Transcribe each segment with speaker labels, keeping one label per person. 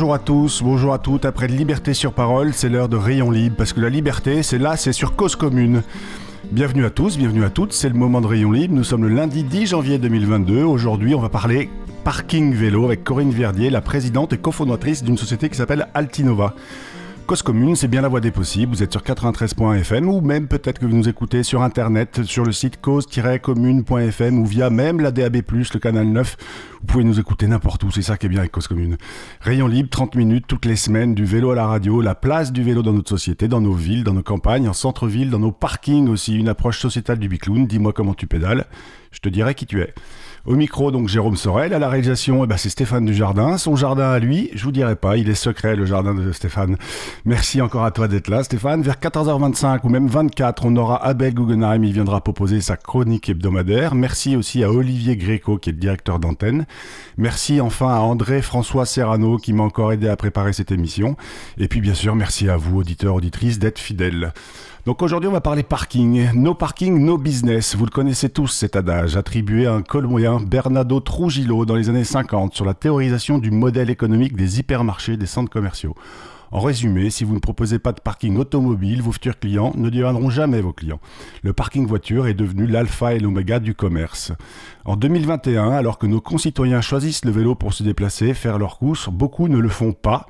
Speaker 1: Bonjour à tous, bonjour à toutes. Après Liberté sur parole, c'est l'heure de Rayon Libre parce que la liberté, c'est là, c'est sur cause commune. Bienvenue à tous, bienvenue à toutes, c'est le moment de Rayon Libre. Nous sommes le lundi 10 janvier 2022. Aujourd'hui, on va parler parking vélo avec Corinne Verdier, la présidente et cofondatrice d'une société qui s'appelle Altinova. Cause commune, c'est bien la voie des possibles. Vous êtes sur 93.fm ou même peut-être que vous nous écoutez sur internet sur le site cause-commune.fm ou via même la DAB+, le canal 9. Vous pouvez nous écouter n'importe où, c'est ça qui est bien avec Cause commune. Rayon libre, 30 minutes toutes les semaines, du vélo à la radio, la place du vélo dans notre société, dans nos villes, dans nos campagnes, en centre-ville, dans nos parkings aussi, une approche sociétale du bicloun. Dis-moi comment tu pédales, je te dirai qui tu es. Au micro, donc Jérôme Sorel. À la réalisation, eh ben, c'est Stéphane Dujardin. Son jardin à lui, je vous dirai pas, il est secret, le jardin de Stéphane. Merci encore à toi d'être là, Stéphane. Vers 14h25 ou même 24, on aura Abel Guggenheim. Il viendra proposer sa chronique hebdomadaire. Merci aussi à Olivier Gréco, qui est le directeur d'antenne. Merci enfin à André François Serrano, qui m'a encore aidé à préparer cette émission. Et puis, bien sûr, merci à vous, auditeurs, auditrices, d'être fidèles. Donc aujourd'hui, on va parler parking. No parking, no business. Vous le connaissez tous, cet adage, attribué à un colmoyen Bernardo Trujillo dans les années 50 sur la théorisation du modèle économique des hypermarchés, des centres commerciaux. En résumé, si vous ne proposez pas de parking automobile, vos futurs clients ne deviendront jamais vos clients. Le parking voiture est devenu l'alpha et l'oméga du commerce. En 2021, alors que nos concitoyens choisissent le vélo pour se déplacer, faire leurs courses, beaucoup ne le font pas.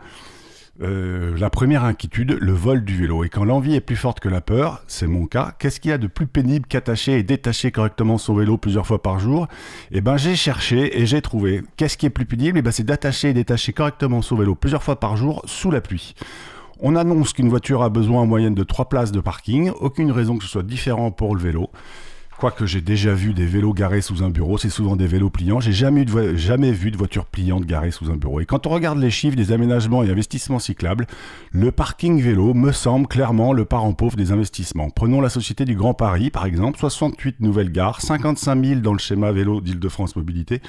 Speaker 1: Euh, la première inquiétude, le vol du vélo. Et quand l'envie est plus forte que la peur, c'est mon cas, qu'est-ce qu'il y a de plus pénible qu'attacher et détacher correctement son vélo plusieurs fois par jour? Eh ben j'ai cherché et j'ai trouvé. Qu'est-ce qui est plus pénible? Eh ben c'est d'attacher et détacher correctement son vélo plusieurs fois par jour sous la pluie. On annonce qu'une voiture a besoin en moyenne de 3 places de parking, aucune raison que ce soit différent pour le vélo. Quoique j'ai déjà vu des vélos garés sous un bureau, c'est souvent des vélos pliants. J'ai jamais, jamais vu de voiture pliante garée sous un bureau. Et quand on regarde les chiffres des aménagements et investissements cyclables, le parking vélo me semble clairement le parent pauvre des investissements. Prenons la Société du Grand Paris, par exemple, 68 nouvelles gares, 55 000 dans le schéma vélo d'Île-de-France Mobilité.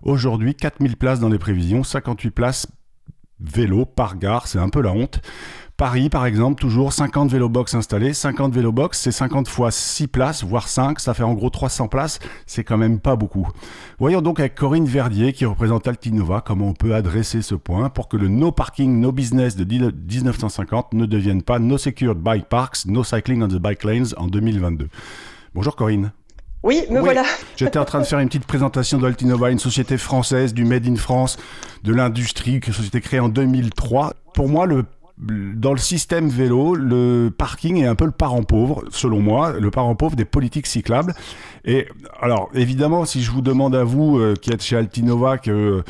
Speaker 1: Aujourd'hui, 4000 places dans les prévisions, 58 places vélo par gare, c'est un peu la honte. Paris, par exemple, toujours 50 vélobox installés. 50 vélobox, c'est 50 fois 6 places, voire 5. Ça fait en gros 300 places. C'est quand même pas beaucoup. Voyons donc avec Corinne Verdier, qui représente Altinova, comment on peut adresser ce point pour que le no parking, no business de 1950 ne devienne pas no secured bike parks, no cycling on the bike lanes en 2022. Bonjour Corinne.
Speaker 2: Oui, me voilà.
Speaker 1: J'étais en train de faire une petite présentation d'Altinova, une société française du Made in France, de l'industrie, une société créée en 2003. Pour moi, le dans le système vélo, le parking est un peu le parent pauvre, selon moi, le parent pauvre des politiques cyclables. Et alors, évidemment, si je vous demande à vous, euh, qui êtes chez Altinova, que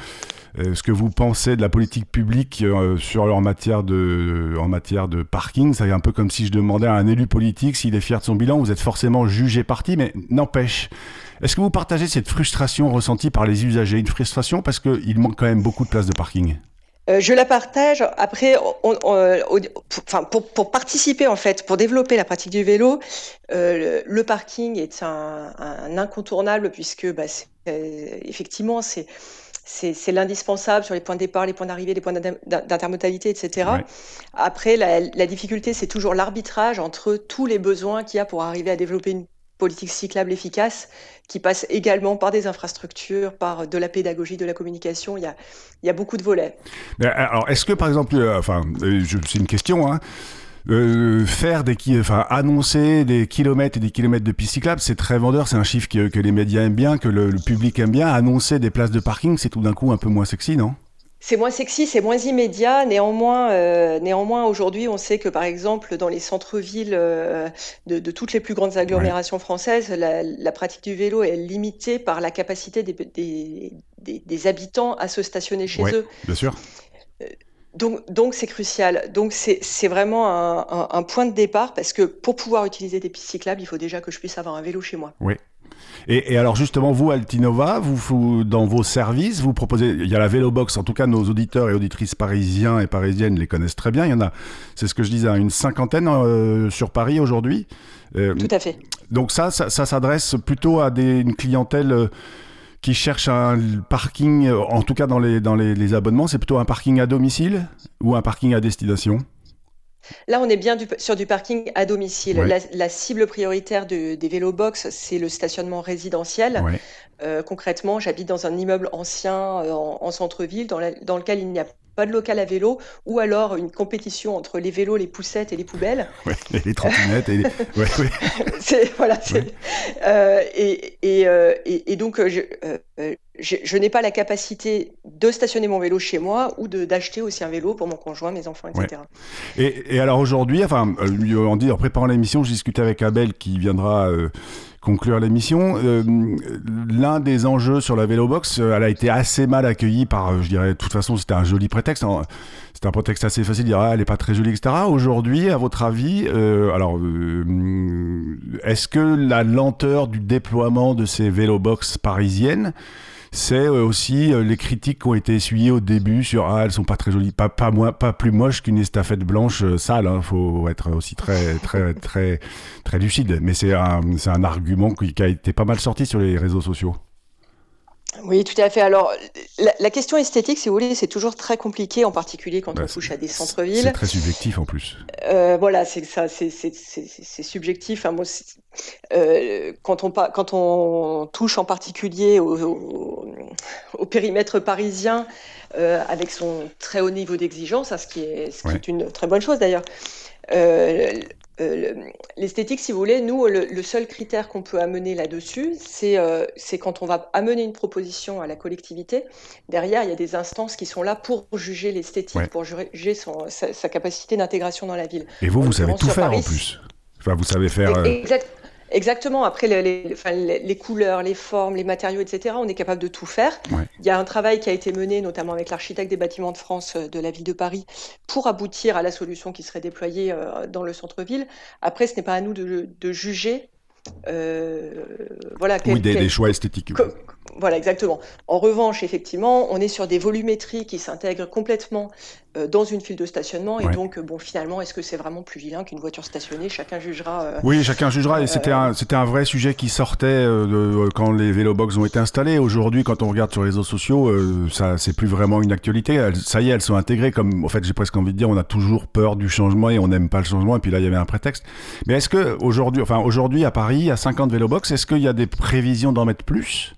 Speaker 1: euh, ce que vous pensez de la politique publique euh, sur en matière de en matière de parking, c'est un peu comme si je demandais à un élu politique s'il est fier de son bilan. Vous êtes forcément jugé parti, mais n'empêche. Est-ce que vous partagez cette frustration ressentie par les usagers, une frustration parce qu'il manque quand même beaucoup de places de parking
Speaker 2: euh, je la partage. Après, pour, participer en fait, pour développer la pratique du vélo, euh, le, parking est un, incontournable puisque bah, effectivement c'est c'est l'indispensable sur les points de départ, les points d'arrivée, les points d'intermodalité, etc. Après, la, la difficulté, c'est toujours l'arbitrage entre tous les besoins qu'il y a pour arriver à développer une politique cyclable efficace qui passe également par des infrastructures, par de la pédagogie, de la communication. Il y a, beaucoup de volets.
Speaker 1: alors, est-ce que, par exemple, euh, enfin, euh, c'est une question, hein, euh, faire des enfin annoncer des kilomètres et des kilomètres de pistes cyclables, c'est très vendeur, c'est un chiffre que, que, les médias aiment bien, que le public aime bien. Annoncer des places de parking, c'est tout d'un coup un peu moins sexy, non?
Speaker 2: C'est moins sexy, c'est moins immédiat. Néanmoins, euh, néanmoins aujourd'hui, on sait que par exemple, dans les centres-villes euh, de, toutes les plus grandes agglomérations françaises, la, pratique du vélo est limitée par la capacité des, des, habitants à se stationner chez eux.
Speaker 1: Bien sûr.
Speaker 2: Euh, donc, donc c'est crucial. Donc, c'est vraiment un, un, point de départ parce que pour pouvoir utiliser des pistes cyclables, il faut déjà que je puisse avoir un vélo chez moi.
Speaker 1: Oui, et, alors justement, vous, Altinova, vous, dans vos services, vous proposez, il y a la Vélobox, en tout cas nos auditeurs et auditrices parisiens et parisiennes les connaissent très bien. Il y en a, c'est ce que je disais, une cinquantaine euh, sur Paris aujourd'hui.
Speaker 2: Euh, tout à fait.
Speaker 1: Donc ça, ça, s'adresse plutôt à des, une clientèle euh, qui cherche un parking, en tout cas dans les, dans les abonnements, c'est plutôt un parking à domicile ou un parking à destination?
Speaker 2: Là, on est bien sur du parking à domicile. La, cible prioritaire des vélo box, c'est le stationnement résidentiel. Euh, concrètement, j'habite dans un immeuble ancien euh, en, centre-ville dans, dans, lequel il n'y a pas de local à vélo, ou alors une compétition entre les vélos, les poussettes et les poubelles.
Speaker 1: Ouais, et les trottinettes. et
Speaker 2: c'est, voilà, euh, et, et, euh, et, et, donc, euh, je, je, je n'ai pas la capacité de stationner mon vélo chez moi ou de, d'acheter aussi un vélo pour mon conjoint, mes enfants, etc.
Speaker 1: Et, et, alors aujourd'hui, enfin, on dit, en préparant l'émission, je discutais avec Abel qui viendra conclure l'émission. Euh, l'un des enjeux sur la Vélobox, euh, elle a été assez mal accueillie par, euh, je dirais, de toute façon, c'était un joli prétexte. Hein. C'était un prétexte assez facile de dire, ah, elle n'est pas très jolie, etc. Aujourd'hui, à votre avis, alors, est-ce que la lenteur du déploiement de ces Vélobox parisiennes, c'est euh, aussi euh, les critiques qui ont été essuyées au début sur ah elles sont pas très jolies, pas pas moins, pas plus moches qu'une estafette blanche euh, sale. Hein. faut être aussi très très très très lucide. Mais c'est un c'est un argument qui a été pas mal sorti sur les réseaux sociaux.
Speaker 2: Oui, tout à fait. Alors, la, question esthétique, si vous voulez, c'est toujours très compliqué, en particulier quand on touche à des centres-villes.
Speaker 1: C'est très subjectif en plus.
Speaker 2: Euh, voilà, c'est ça, c'est subjectif. moi, euh, quand, on, quand on touche en particulier au, périmètre parisien, euh, avec son très haut niveau d'exigence, ce, qui est, ce qui est une très bonne chose d'ailleurs. Euh, euh, l'esthétique, si vous voulez, nous, le, seul critère qu'on peut amener là-dessus, euh, c'est quand on va amener une proposition à la collectivité. Derrière, il y a des instances qui sont là pour juger l'esthétique, pour juger sa, capacité d'intégration dans la ville.
Speaker 1: Et vous, vous savez tout faire en plus. Enfin, vous savez faire.
Speaker 2: Exact. Exactement. Après, les, couleurs, les formes, les matériaux, etc., on est capable de tout faire. Il y a un travail qui a été mené, notamment avec l'architecte des bâtiments de France euh, de la ville de Paris, pour aboutir à la solution qui serait déployée euh, dans le centre-ville. Après, ce n'est pas à nous de, juger.
Speaker 1: Euh, voilà, oui, des, choix esthétiques.
Speaker 2: Voilà, exactement. En revanche, effectivement, on est sur des volumétries qui s'intègrent complètement euh, dans une file de stationnement. Et donc, bon, finalement, est-ce que c'est vraiment plus vilain qu'une voiture stationnée? Chacun jugera. Euh,
Speaker 1: oui, chacun jugera. Et c'était un, vrai sujet qui sortait euh, de, quand les vélobox ont été installés. Aujourd'hui, quand on regarde sur les réseaux sociaux, ça, c'est plus vraiment une actualité. ça y est, elles sont intégrées. Comme, en fait, j'ai presque envie de dire, on a toujours peur du changement et on n'aime pas le changement. Et puis là, il y avait un prétexte. Mais est-ce que aujourd'hui, enfin, aujourd'hui à Paris, à 50 vélobox, est-ce qu'il y a des prévisions d'en mettre plus?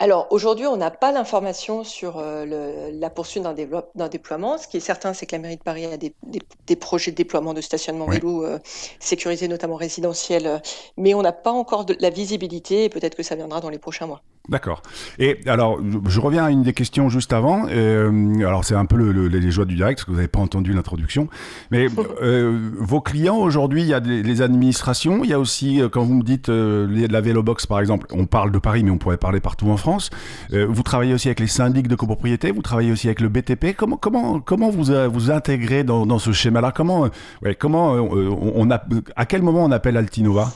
Speaker 2: Alors aujourd'hui, on n'a pas l'information sur euh, la poursuite d'un déploiement. Ce qui est certain, c'est que la mairie de Paris a des, projets de déploiement de stationnement vélo euh, sécurisés, notamment résidentiels, euh, mais on n'a pas encore de la visibilité et peut-être que ça viendra dans les prochains mois.
Speaker 1: D'accord. Et alors, je reviens à une des questions juste avant. Euh, alors, c'est un peu le, les joies du direct, parce que vous n'avez pas entendu l'introduction. Mais euh, vos clients, aujourd'hui, il y a des, les administrations, il y a aussi, euh, quand vous me dites euh, la Vélobox, par exemple, on parle de Paris, mais on pourrait parler partout en France. Vous travaillez aussi avec les syndics de copropriété, vous travaillez aussi avec le BTP. Comment, comment, comment vous vous intégrez dans, dans ce schéma-là? Comment, ouais, comment on, on a, à quel moment on appelle Altinova?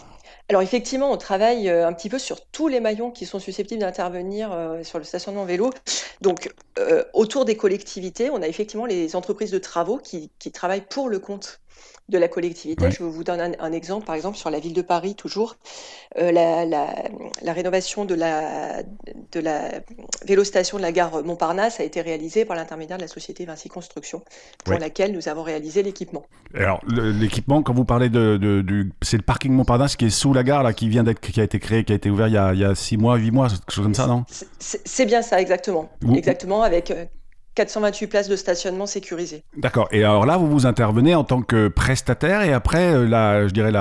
Speaker 2: Alors effectivement, on travaille euh, un petit peu sur tous les maillons qui sont susceptibles d'intervenir euh, sur le stationnement vélo. Donc euh, autour des collectivités, on a effectivement les entreprises de travaux qui, qui travaillent pour le compte de la collectivité. Je vous donne un, exemple, par exemple, sur la ville de Paris, toujours. Euh, la, rénovation de la, de la vélostation de la gare Montparnasse a été réalisée par l'intermédiaire de la société Vinci Construction, pour laquelle nous avons réalisé l'équipement.
Speaker 1: Alors, l'équipement, quand vous parlez de. du, c'est le parking Montparnasse qui est sous la gare, là, qui, vient d'être, qui a été créé, qui a été ouvert il y a, il y a six mois, huit mois, quelque chose comme ça, non?
Speaker 2: c'est, bien ça, exactement. Exactement, avec euh, 428 places de stationnement sécurisées.
Speaker 1: D'accord. Et alors là, vous vous intervenez en tant que prestataire et après, euh, la, je dirais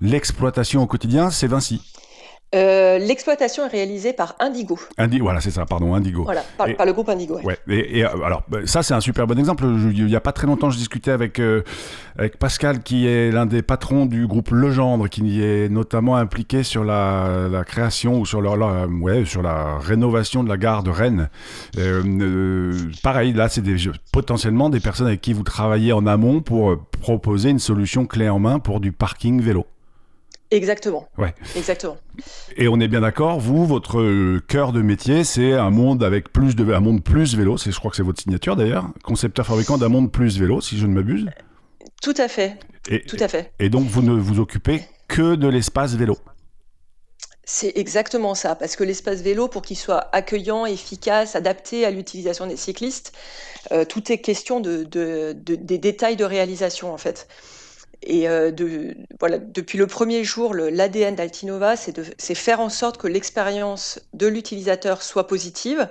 Speaker 1: l'exploitation au quotidien, c'est Vinci.
Speaker 2: Euh, l'exploitation est réalisée par Indigo.
Speaker 1: Indi voilà, c'est ça, pardon, Indigo.
Speaker 2: Voilà, par, le groupe Indigo.
Speaker 1: Ouais. Et, euh, alors, bah, ça, c'est un super bon exemple. il n'y a pas très longtemps, je discutais avec, euh, avec Pascal, qui est l'un des patrons du groupe Legendre, qui est notamment impliqué sur la, la création ou sur, leur, ouais, sur la rénovation de la gare de Rennes. pareil, là, c'est potentiellement des personnes avec qui vous travaillez en amont pour proposer une solution clé en main pour du parking vélo.
Speaker 2: Exactement.
Speaker 1: Ouais.
Speaker 2: Exactement.
Speaker 1: Et on est bien d'accord, vous, votre euh, cœur de métier, c'est un monde avec plus de un monde plus vélo. C'est, je crois que c'est votre signature d'ailleurs, concepteur fabricant d'un monde plus vélo, si je ne m'abuse.
Speaker 2: Tout à fait.
Speaker 1: Et,
Speaker 2: Tout à fait.
Speaker 1: Et donc vous ne vous occupez que de l'espace vélo.
Speaker 2: C'est exactement ça, parce que l'espace vélo, pour qu'il soit accueillant, efficace, adapté à l'utilisation des cyclistes, euh, tout est question de, des détails de réalisation en fait. Et euh, de, voilà, depuis le premier jour, l'ADN d'Altinova, c'est faire en sorte que l'expérience de l'utilisateur soit positive.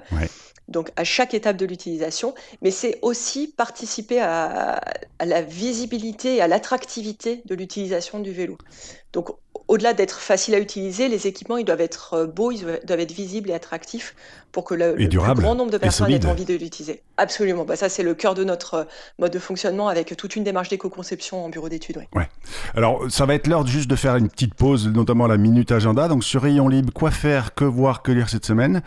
Speaker 2: Donc à chaque étape de l'utilisation, mais c'est aussi participer à, à, la visibilité et à l'attractivité de l'utilisation du vélo. Donc au-delà d'être facile à utiliser, les équipements ils doivent être euh, beaux, ils doivent être visibles et attractifs pour que le, plus grand nombre de personnes aient envie de l'utiliser. Absolument. Bah, ça, c'est le cœur de notre euh, mode de fonctionnement avec toute une démarche d'éco-conception en bureau d'études.
Speaker 1: Ouais. Alors, ça va être l'heure juste de faire une petite pause, notamment la minute agenda. Donc, sur Rayon Libre, quoi faire, que voir, que lire cette semaine?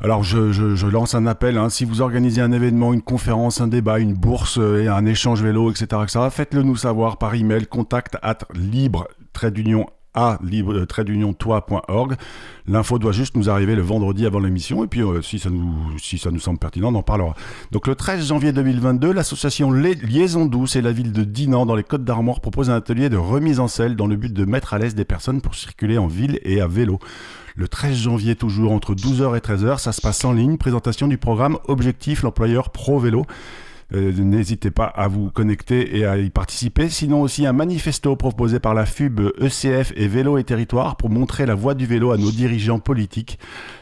Speaker 1: Alors je, lance un appel, hein. si vous organisez un événement, une conférence, un débat, une bourse euh, et un échange vélo, etc., etc. faites-le nous savoir par email, contact at libre d'union à libre-toi.org. L'info doit juste nous arriver le vendredi avant l'émission et puis euh, si, ça nous, si ça nous semble pertinent, on en parlera. Donc le 13 janvier 2022, l'association Liaison Douce et la ville de Dinan dans les Côtes d'Armor propose un atelier de remise en selle dans le but de mettre à l'aise des personnes pour circuler en ville et à vélo. Le 13 janvier toujours entre 12h et 13h, ça se passe en ligne, présentation du programme Objectif l'employeur Pro Vélo. Euh, n'hésitez pas à vous connecter et à y participer. Sinon aussi un manifesto proposé par la FUB ECF et Vélo et Territoire pour montrer la voie du vélo à nos dirigeants politiques.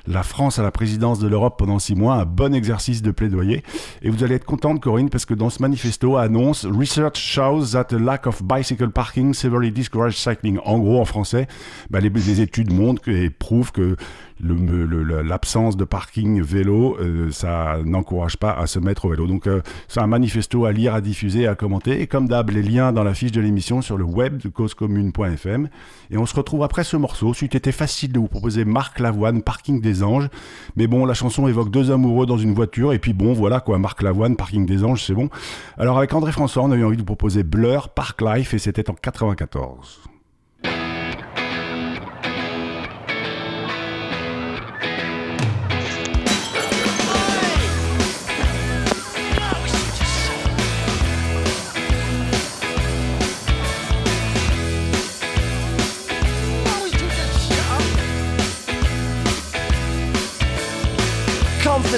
Speaker 1: La France à la présidence de l'Europe pendant six mois, un bon exercice de plaidoyer. Et vous allez être contente, Corinne, parce que dans ce manifesto annonce Research shows that a lack of bicycle parking severely discourages cycling. En gros, en français, bah, les, les, études montrent et prouvent que l'absence de parking vélo, euh, ça n'encourage pas à se mettre au vélo. Donc euh, c'est un manifesto à lire, à diffuser, à commenter. Et comme d'hab, les liens dans la fiche de l'émission sur le web de causecommune.fm. Et on se retrouve après ce morceau. C'eût été facile de vous proposer Marc Lavoine, Parking des Anges. Mais bon, la chanson évoque deux amoureux dans une voiture. Et puis bon, voilà quoi, Marc Lavoine, Parking des Anges, c'est bon. Alors avec André François, on a eu envie de vous proposer Blur, Park Life, et c'était en 94.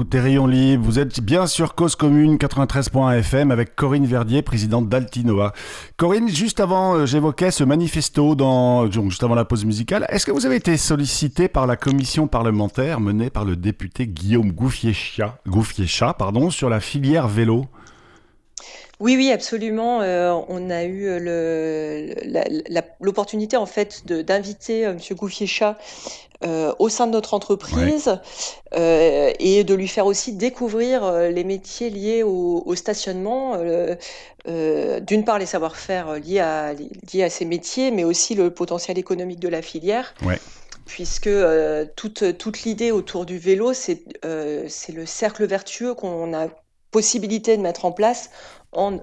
Speaker 1: écoutez Libre, vous êtes bien sur Cause Commune 93.1 FM avec Corinne Verdier, présidente d'Altinova. Corinne, juste avant, euh, j'évoquais ce manifesto, dans, juste avant la pause musicale. Est-ce que vous avez été sollicité par la commission parlementaire menée par le député Guillaume Gouffier-Chat pardon, sur la filière vélo?
Speaker 2: Oui, oui, absolument. Euh, on a eu euh, l'opportunité en fait d'inviter M. Gouffier-Chat euh, au sein de notre entreprise euh, et de lui faire aussi découvrir euh, les métiers liés au, au stationnement. Euh, D'une part, les savoir-faire liés à, liés à ces métiers, mais aussi le potentiel économique de la filière.
Speaker 1: Ouais.
Speaker 2: Puisque toute, toute l'idée autour du vélo, c'est le cercle vertueux qu'on a possibilité de mettre en place en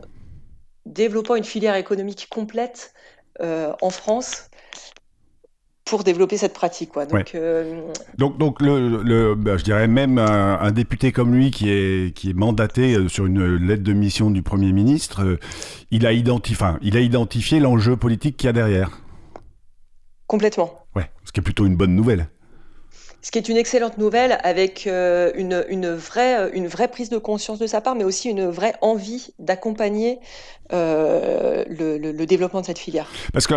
Speaker 2: développant une filière économique complète en France pour développer cette pratique. Quoi.
Speaker 1: Donc, euh, donc, donc le, le bah, je dirais même un, député comme lui qui est, qui est mandaté euh, sur une lettre de mission du Premier ministre, euh, il, a identifié, enfin, il a identifié l'enjeu politique qu'il y a derrière.
Speaker 2: Complètement.
Speaker 1: Ouais, ce qui est plutôt une bonne nouvelle
Speaker 2: ce qui est une excellente nouvelle avec euh, une, une, vraie, euh, une vraie prise de conscience de sa part, mais aussi une vraie envie d'accompagner euh, le, le, développement de cette filière.
Speaker 1: Parce que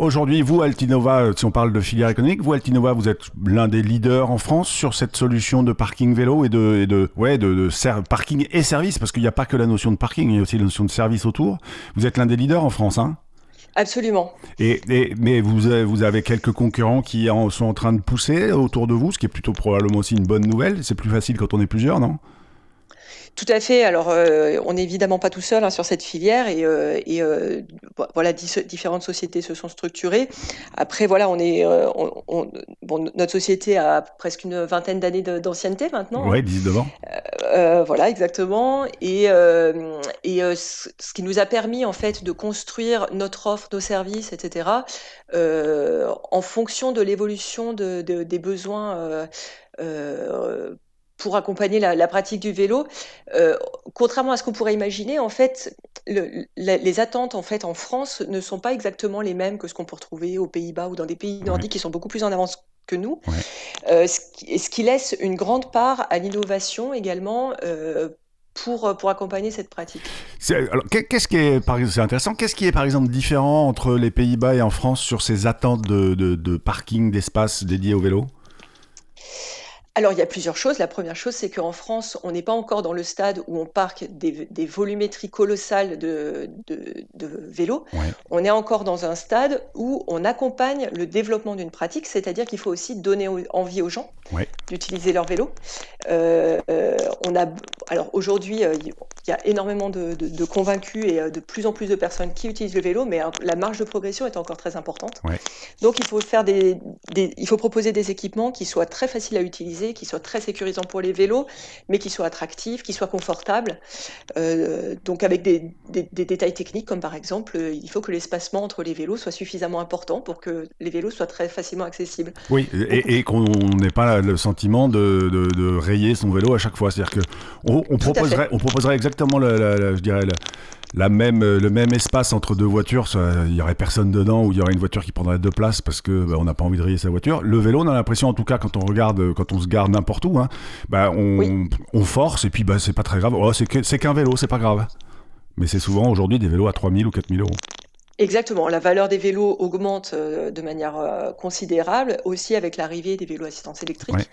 Speaker 1: aujourd'hui, vous, Altinova, si on parle de filière économique, vous, Altinova, vous êtes l'un des leaders en France sur cette solution de parking vélo et de, et de, ouais, de, de parking et service, parce qu'il n'y a pas que la notion de parking, il y a aussi la notion de service autour. Vous êtes l'un des leaders en France, hein?
Speaker 2: Absolument.
Speaker 1: Et, mais vous avez, vous avez quelques concurrents qui en, sont en train de pousser autour de vous, ce qui est plutôt probablement aussi une bonne nouvelle. C'est plus facile quand on est plusieurs, non?
Speaker 2: Tout à fait. Alors, euh, on n'est évidemment pas tout seul hein, sur cette filière et, euh, et euh, voilà, différentes sociétés se sont structurées. Après, voilà, on est, on, bon, notre société a presque une vingtaine d'années d'ancienneté maintenant.
Speaker 1: Oui, 19 ans.
Speaker 2: voilà, exactement. Et, et ce qui nous a permis en fait de construire notre offre, nos services, etc. en fonction de l'évolution de, de, des besoins. Euh, pour accompagner la, pratique du vélo. Euh, contrairement à ce qu'on pourrait imaginer, en fait, les attentes en fait en France ne sont pas exactement les mêmes que ce qu'on peut retrouver aux Pays-Bas ou dans des pays nordiques qui sont beaucoup plus en avance que nous, euh, ce, qui, ce, qui, laisse une grande part à l'innovation également. Euh, pour, pour accompagner cette pratique.
Speaker 1: qu'est-ce qui est, c'est intéressant, qu'est-ce qui est par exemple différent entre les Pays-Bas et en France sur ces attentes de, de, de parking, d'espace dédiés au vélo?
Speaker 2: Alors, il y a plusieurs choses. La première chose, c'est qu'en France, on n'est pas encore dans le stade où on parque des, volumétries colossales de, vélos. On est encore dans un stade où on accompagne le développement d'une pratique, c'est-à-dire qu'il faut aussi donner envie aux gens d'utiliser leur vélo. Euh, euh, on a, alors aujourd'hui, euh, il y a énormément de, convaincus et de plus en plus de personnes qui utilisent le vélo, mais la marge de progression est encore très importante. Donc, il faut faire des, il faut proposer des équipements qui soient très faciles à utiliser qui soit très sécurisant pour les vélos, mais qui soit attractif, qui soit confortable. Euh, donc avec des, détails techniques, comme par exemple, euh, il faut que l'espacement entre les vélos soit suffisamment important pour que les vélos soient très facilement accessibles.
Speaker 1: Oui, et, qu'on n'ait pas le sentiment de, rayer son vélo à chaque fois. C'est-à-dire qu'on on proposerait, on proposerait exactement, je dirais, la même, euh, le même espace entre deux voitures, il y aurait personne dedans ou il y aurait une voiture qui prendrait deux places parce que bah, on n'a pas envie de rayer sa voiture. Le vélo, on a l'impression, en tout cas, quand on regarde, euh, quand on se garde n'importe où, hein, bah, on, on, force et puis bah, c'est pas très grave. Oh, c'est qu'un vélo, c'est pas grave. Mais c'est souvent aujourd'hui des vélos à 3000 ou 4000 euros.
Speaker 2: Exactement, la valeur des vélos augmente euh, de manière euh, considérable, aussi avec l'arrivée des vélos assistance électrique.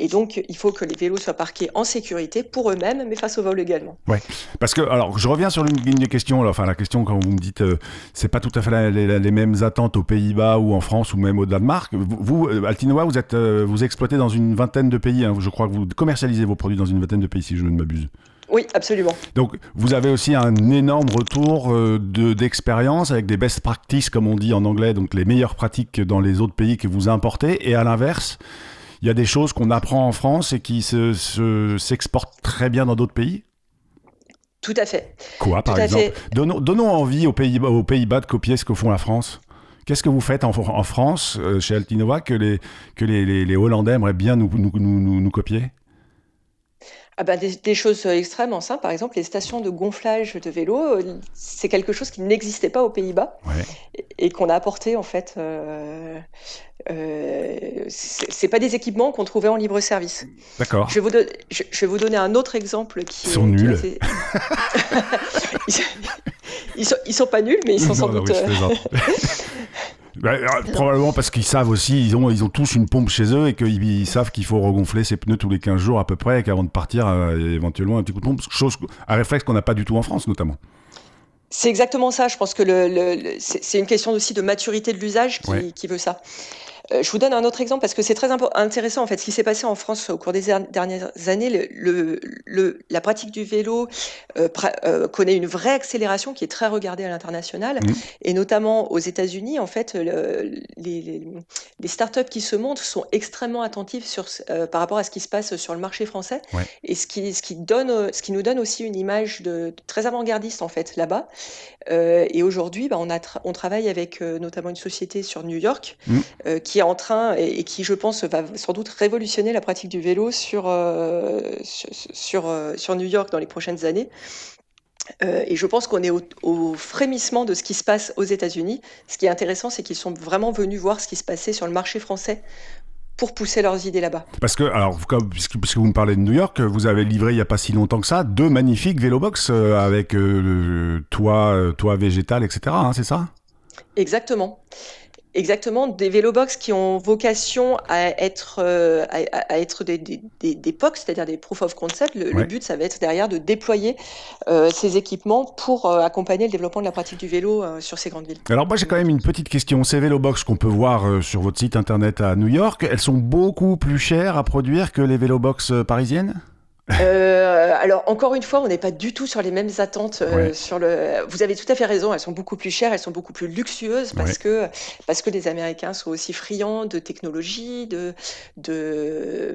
Speaker 2: Et donc, il faut que les vélos soient parqués en sécurité pour eux-mêmes, mais face au vol également.
Speaker 1: Ouais, parce que, alors, je reviens sur une ligne de question, enfin, la question quand vous me dites, euh, c'est pas tout à fait les, mêmes attentes aux Pays-Bas ou en France ou même au Danemark. Vous, Altinoa, vous êtes, vous exploitez dans une vingtaine de pays, hein. je crois que vous commercialisez vos produits dans une vingtaine de pays, si je ne m'abuse.
Speaker 2: Oui, absolument.
Speaker 1: Donc, vous avez aussi un énorme retour euh, d'expérience avec des best practices, comme on dit en anglais, donc les meilleures pratiques dans les autres pays que vous importez. Et à l'inverse, il y a des choses qu'on apprend en France et qui s'exportent se, très bien dans d'autres pays?
Speaker 2: Tout à fait.
Speaker 1: Quoi, par exemple? Donnons, envie aux Pays-Bas aux Pays de copier ce que font la France. Qu'est-ce que vous faites en, France, euh, chez Altinova, que les, que les, les, Hollandais aimeraient bien nous, nous, nous, nous copier?
Speaker 2: Ah bah, des, choses extrêmement simples, par exemple les stations de gonflage de vélo, c'est quelque chose qui n'existait pas aux Pays-Bas et, qu'on a apporté en fait. Euh, euh, c'est pas des équipements qu'on trouvait en libre service.
Speaker 1: D'accord.
Speaker 2: Je, je, vais vous donner un autre exemple qui.
Speaker 1: Ils sont nuls.
Speaker 2: ils, sont, ils, sont, pas nuls, mais ils sont sans doute. Euh,
Speaker 1: bah, euh, probablement parce qu'ils savent aussi, ils ont, ils ont tous une pompe chez eux et qu'ils savent qu'il faut regonfler ses pneus tous les 15 jours à peu près, et qu'avant de partir, euh, éventuellement un petit coup de pompe, chose, un réflexe qu'on n'a pas du tout en France notamment.
Speaker 2: C'est exactement ça. Je pense que le, c'est une question aussi de maturité de l'usage qui, qui, veut ça. Euh, je vous donne un autre exemple parce que c'est très intéressant en fait ce qui s'est passé en France au cours des dernières années. Le, le, la pratique du vélo euh, euh, connaît une vraie accélération qui est très regardée à l'international mmh. et notamment aux États-Unis. En fait, les, les, les, startups qui se montrent sont extrêmement attentives sur, par rapport à ce qui se passe sur le marché français et ce qui, ce qui donne, ce qui nous donne aussi une image de, très avant-gardiste en fait là-bas. et aujourd'hui, bah, on, a on travaille avec notamment une société sur New York mmh. qui en train et, qui, je pense, va sans doute révolutionner la pratique du vélo sur, euh, sur, euh, sur, New York dans les prochaines années. Euh, et je pense qu'on est au, frémissement de ce qui se passe aux États-Unis. Ce qui est intéressant, c'est qu'ils sont vraiment venus voir ce qui se passait sur le marché français pour pousser leurs idées là-bas.
Speaker 1: Parce que, alors, puisque, vous me parlez de New York, vous avez livré il n'y a pas si longtemps que ça deux magnifiques vélobox avec toit, toit végétal, etc. Hein, c'est ça?
Speaker 2: Exactement. Exactement, des vélobox qui ont vocation à être, euh, à, être des, des, des, POC, c'est-à-dire des proof of concept. Le, but, ça va être derrière de déployer euh, ces équipements pour euh, accompagner le développement de la pratique du vélo sur ces grandes villes.
Speaker 1: Alors moi, j'ai quand même une petite question. Ces vélobox qu'on peut voir sur votre site internet à New York, elles sont beaucoup plus chères à produire que les vélobox parisiennes?
Speaker 2: euh, alors encore une fois, on n'est pas du tout sur les mêmes attentes euh, sur le. Vous avez tout à fait raison. Elles sont beaucoup plus chères, elles sont beaucoup plus luxueuses parce que parce que les Américains sont aussi friands de technologie, de de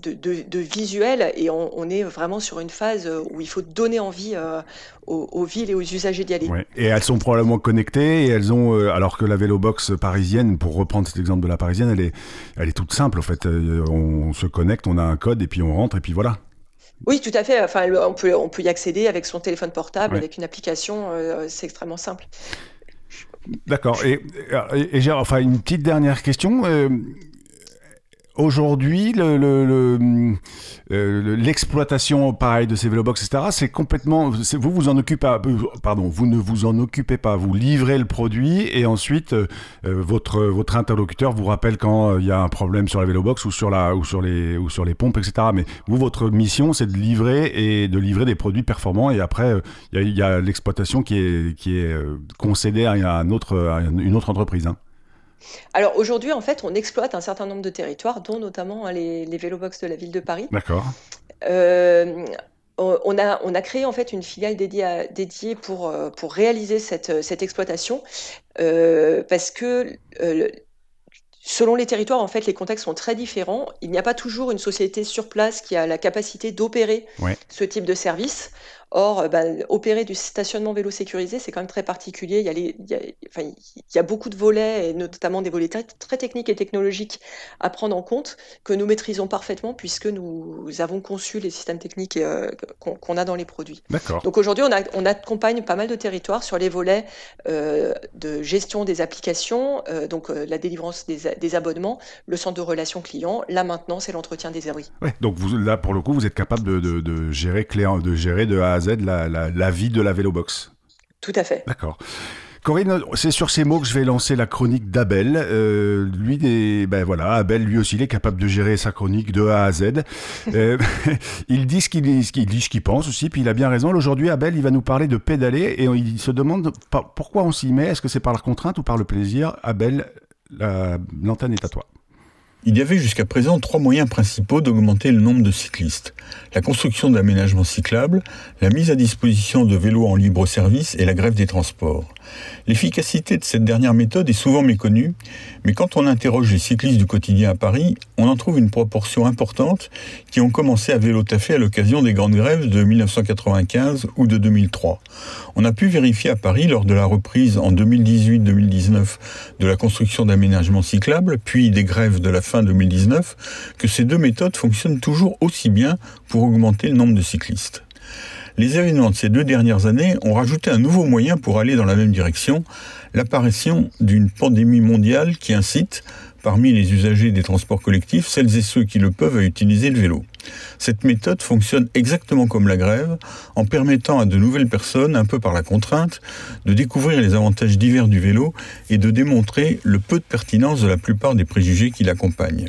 Speaker 2: de, de, visuel, et on, est vraiment sur une phase où il faut donner envie euh, aux, villes et aux usagers d'y aller.
Speaker 1: Et elles sont probablement connectées et elles ont alors que la vélobox parisienne, pour reprendre cet exemple de la parisienne, elle est elle est toute simple en fait. On se connecte, on a un code et puis on rentre et puis voilà.
Speaker 2: Oui, tout à fait. Enfin, on peut, on peut y accéder avec son téléphone portable, avec une application. Euh, c'est extrêmement simple.
Speaker 1: D'accord. Et, et, j'ai enfin une petite dernière question. Euh, Aujourd'hui, euh, l'exploitation, le, pareil, de ces vélobox, etc., c'est complètement. Vous vous en occupez euh, pardon, vous ne vous en occupez pas. Vous livrez le produit et ensuite euh, votre votre interlocuteur vous rappelle quand il y a un problème sur la vélobox ou sur la ou sur les ou sur les pompes, etc. Mais vous, votre mission, c'est de livrer et de livrer des produits performants. Et après, il y a, l'exploitation qui est qui est concédée à, un autre, à une autre entreprise. Hein.
Speaker 2: Alors aujourd'hui, en fait, on exploite un certain nombre de territoires, dont notamment hein, les, les vélobox de la ville de Paris.
Speaker 1: D'accord.
Speaker 2: Euh, on a, on a créé en fait une filiale dédiée, dédiée pour, euh, pour réaliser cette, cette exploitation euh, parce que selon les territoires, en fait, les contextes sont très différents. Il n'y a pas toujours une société sur place qui a la capacité d'opérer ce type de service. Or, euh, bah, opérer du stationnement vélo sécurisé, c'est quand même très particulier. Il y, a il, y a, enfin, il y a beaucoup de volets, et notamment des volets très, très, techniques et technologiques à prendre en compte, que nous maîtrisons parfaitement puisque nous avons conçu les systèmes techniques euh, qu'on a dans les produits. Donc aujourd'hui, on, on, accompagne pas mal de territoires sur les volets euh, de gestion des applications, euh, donc la délivrance des, des, abonnements, le centre de relations clients, la maintenance et l'entretien des abris.
Speaker 1: Ouais, donc vous, là, pour le coup, vous êtes capable de, de, de gérer, de gérer de A à Z la, la, vie de la vélobox.
Speaker 2: Tout à fait.
Speaker 1: D'accord. Corinne, c'est sur ces mots que je vais lancer la chronique d'Abel. Euh, lui, ben voilà, Abel, lui aussi, il est capable de gérer sa chronique de A à Z. Euh, il dit ce qu'il dit, ce qu'il pense aussi, puis il a bien raison. Aujourd'hui, Abel, il va nous parler de pédaler et il se demande pourquoi on s'y met. Est-ce que c'est par la contrainte ou par le plaisir? Abel, l'antenne est à toi.
Speaker 3: Il y avait jusqu'à présent trois moyens principaux d'augmenter le nombre de cyclistes. La construction d'aménagements cyclables, la mise à disposition de vélos en libre service et la grève des transports. L'efficacité de cette dernière méthode est souvent méconnue, mais quand on interroge les cyclistes du quotidien à Paris, on en trouve une proportion importante qui ont commencé à vélo taffer à l'occasion des grandes grèves de 1995 ou de 2003. On a pu vérifier à Paris lors de la reprise en 2018-2019 de la construction d'aménagements cyclables, puis des grèves de la fin 2019, que ces deux méthodes fonctionnent toujours aussi bien pour augmenter le nombre de cyclistes. Les événements de ces deux dernières années ont rajouté un nouveau moyen pour aller dans la même direction, l'apparition d'une pandémie mondiale qui incite, parmi les usagers des transports collectifs, celles et ceux qui le peuvent à utiliser le vélo. Cette méthode fonctionne exactement comme la grève, en permettant à de nouvelles personnes, un peu par la contrainte, de découvrir les avantages divers du vélo et de démontrer le peu de pertinence de la plupart des préjugés qui l'accompagnent.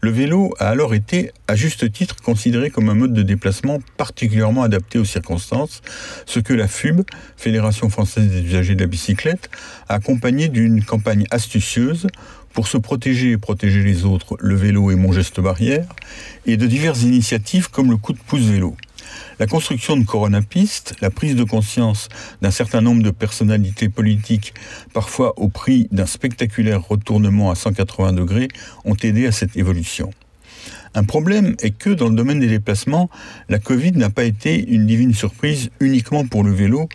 Speaker 3: Le vélo a alors été, à juste titre, considéré comme un mode de déplacement particulièrement adapté aux circonstances, ce que la FUB, Fédération française des usagers de la bicyclette, a accompagné d'une campagne astucieuse pour se protéger et protéger les autres, le vélo est mon geste barrière, et de diverses initiatives comme le coup de pouce vélo. La construction de Corona Piste, la prise de conscience d'un certain nombre de personnalités politiques, parfois au prix d'un spectaculaire retournement à 180 degrés, ont aidé à cette évolution. Un problème est que dans le domaine des déplacements, la Covid n'a pas été une divine surprise uniquement pour le vélo,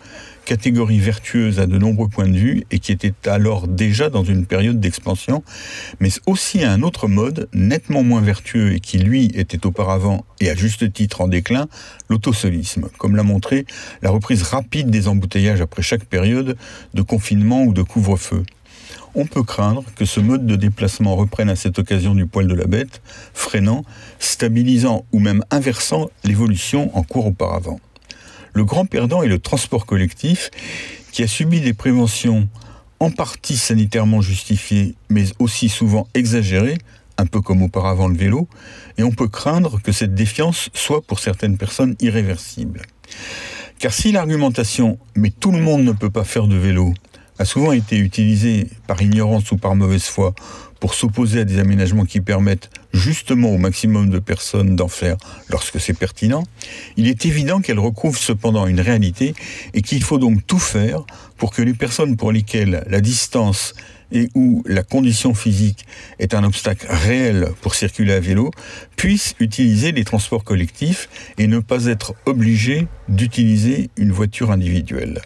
Speaker 3: catégorie vertueuse à de nombreux points de vue et qui était alors déjà dans une période d'expansion, mais aussi à un autre mode nettement moins vertueux et qui lui était auparavant et à juste titre en déclin, l'autosolisme, comme l'a montré la reprise rapide des embouteillages après chaque période de confinement ou de couvre-feu on peut craindre que ce mode de déplacement reprenne à cette occasion du poil de la bête, freinant, stabilisant ou même inversant l'évolution en cours auparavant. Le grand perdant est le transport collectif, qui a subi des préventions en partie sanitairement justifiées, mais aussi souvent exagérées, un peu comme auparavant le vélo, et on peut craindre que cette défiance soit pour certaines personnes irréversible. Car si l'argumentation ⁇ mais tout le monde ne peut pas faire de vélo ⁇ a souvent été utilisé par ignorance ou par mauvaise foi pour s'opposer à des aménagements qui permettent justement au maximum de personnes d'en faire lorsque c'est pertinent, il est évident qu'elle recouvre cependant une réalité et qu'il faut donc tout faire pour que les personnes pour lesquelles la distance et où la condition physique est un obstacle réel pour circuler à vélo, puissent utiliser les transports collectifs et ne pas être obligés d'utiliser une voiture individuelle.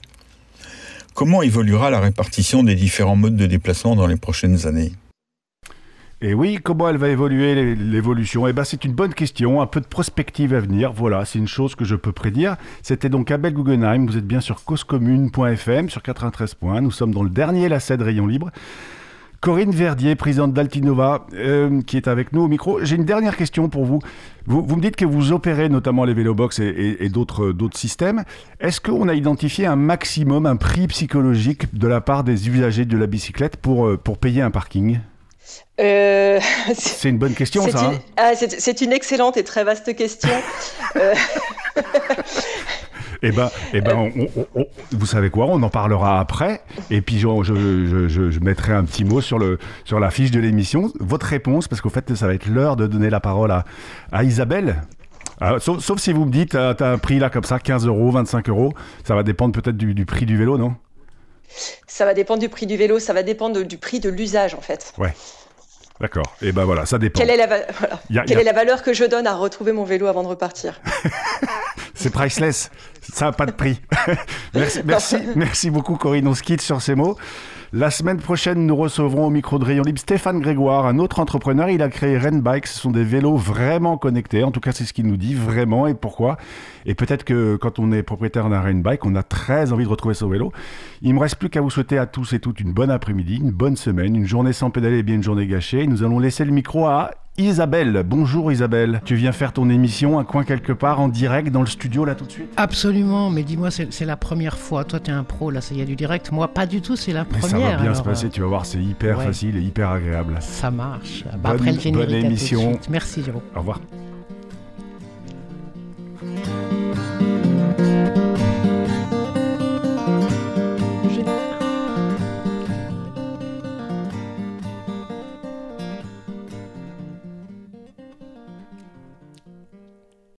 Speaker 3: Comment évoluera la répartition des différents modes de déplacement dans les prochaines années?
Speaker 1: Et oui, comment elle va évoluer l'évolution? Eh ben, c'est une bonne question, un peu de prospective à venir. Voilà, c'est une chose que je peux prédire. C'était donc Abel Guggenheim. Vous êtes bien sur causecommune.fm sur 93 points. Nous sommes dans le dernier lacet de Rayon Libre. Corinne Verdier, présidente d'Altinova, euh, qui est avec nous au micro. J'ai une dernière question pour vous. vous. me dites que vous opérez notamment les vélobox et, et, d'autres, d'autres systèmes. Est-ce qu'on a identifié un maximum, un prix psychologique de la part des usagers de la bicyclette pour, euh, pour payer un parking? Euh, c'est une bonne question, ça.
Speaker 2: Une, hein. ah, c'est une excellente et très vaste question.
Speaker 1: Eh ben, eh ben vous savez quoi On en parlera après. Et puis, je, je, je, mettrai un petit mot sur, le, sur la fiche de l'émission. Votre réponse, parce qu'au fait, ça va être l'heure de donner la parole à, à Isabelle. Ah, sauf, si vous me dites, euh, tu as un prix là comme ça, 15 euros, 25 euros. Ça va dépendre peut-être du, du, prix du vélo, non?
Speaker 2: Ça va dépendre du prix du vélo, ça va dépendre du prix de l'usage en fait.
Speaker 1: Ouais. D'accord. Et ben voilà, ça dépend.
Speaker 2: Quelle, est la, Quelle est la valeur que je donne à retrouver mon vélo avant de repartir?
Speaker 1: C'est priceless. Ça n'a pas de prix. merci, merci, merci beaucoup Corinne. On se quitte sur ces mots. La semaine prochaine, nous recevrons au micro de Rayon Libre Stéphane Grégoire, un autre entrepreneur. Il a créé Renbike. Ce sont des vélos vraiment connectés. En tout cas, c'est ce qu'il nous dit vraiment et pourquoi. Et peut-être que quand on est propriétaire d'un Renbike, on a très envie de retrouver son vélo. Il me reste plus qu'à vous souhaiter à tous et toutes une bonne après-midi, une bonne semaine, une journée sans pédaler et bien une journée gâchée. Nous allons laisser le micro à Isabelle. Bonjour Isabelle. Tu viens faire ton émission, un coin quelque part, en direct, dans le studio, là tout de suite?
Speaker 4: Absolument, mais dis-moi, c'est la première fois. Toi, t'es un pro, là, il y a du direct. Moi, pas du tout, c'est la mais première.
Speaker 1: Ça va bien se passer, tu vas voir, c'est hyper facile et hyper agréable.
Speaker 4: Ça marche. Bah, bonne, après le générique, Merci, Jérôme.
Speaker 1: Au revoir.